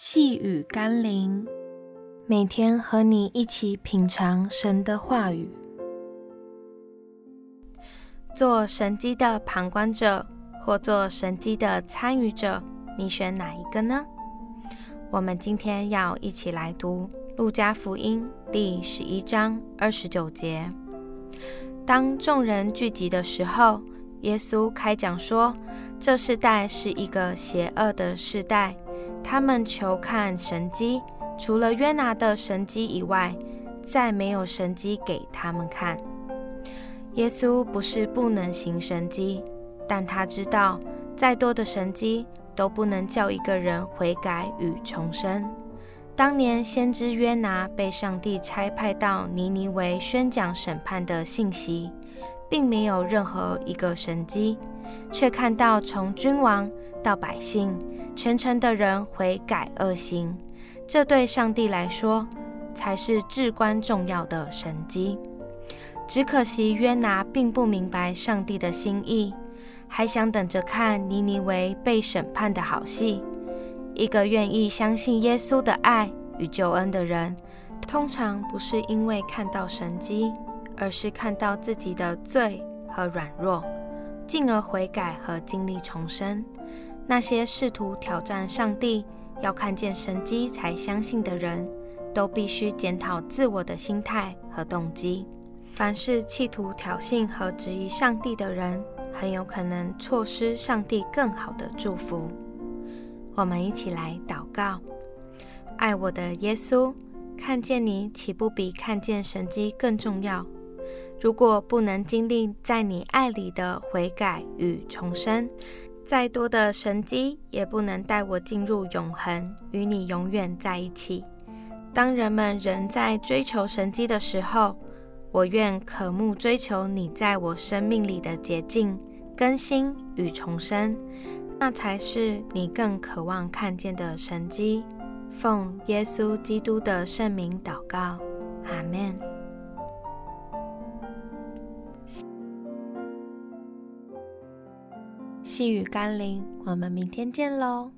细雨甘霖，每天和你一起品尝神的话语。做神机的旁观者，或做神机的参与者，你选哪一个呢？我们今天要一起来读《路加福音》第十一章二十九节。当众人聚集的时候，耶稣开讲说：“这世代是一个邪恶的世代。”他们求看神迹，除了约拿的神迹以外，再没有神迹给他们看。耶稣不是不能行神迹，但他知道，再多的神迹都不能叫一个人悔改与重生。当年先知约拿被上帝差派到尼尼微宣讲审判的信息，并没有任何一个神迹，却看到从君王到百姓，全城的人悔改恶行，这对上帝来说才是至关重要的神迹。只可惜约拿并不明白上帝的心意，还想等着看尼尼微被审判的好戏。一个愿意相信耶稣的爱与救恩的人，通常不是因为看到神迹，而是看到自己的罪和软弱，进而悔改和经历重生。那些试图挑战上帝、要看见神迹才相信的人，都必须检讨自我的心态和动机。凡是企图挑衅和质疑上帝的人，很有可能错失上帝更好的祝福。我们一起来祷告：爱我的耶稣，看见你岂不比看见神迹更重要？如果不能经历在你爱里的悔改与重生，再多的神迹也不能带我进入永恒，与你永远在一起。当人们仍在追求神迹的时候，我愿渴慕追求你在我生命里的洁净、更新与重生，那才是你更渴望看见的神迹。奉耶稣基督的圣名祷告，阿门。细雨甘霖，我们明天见喽。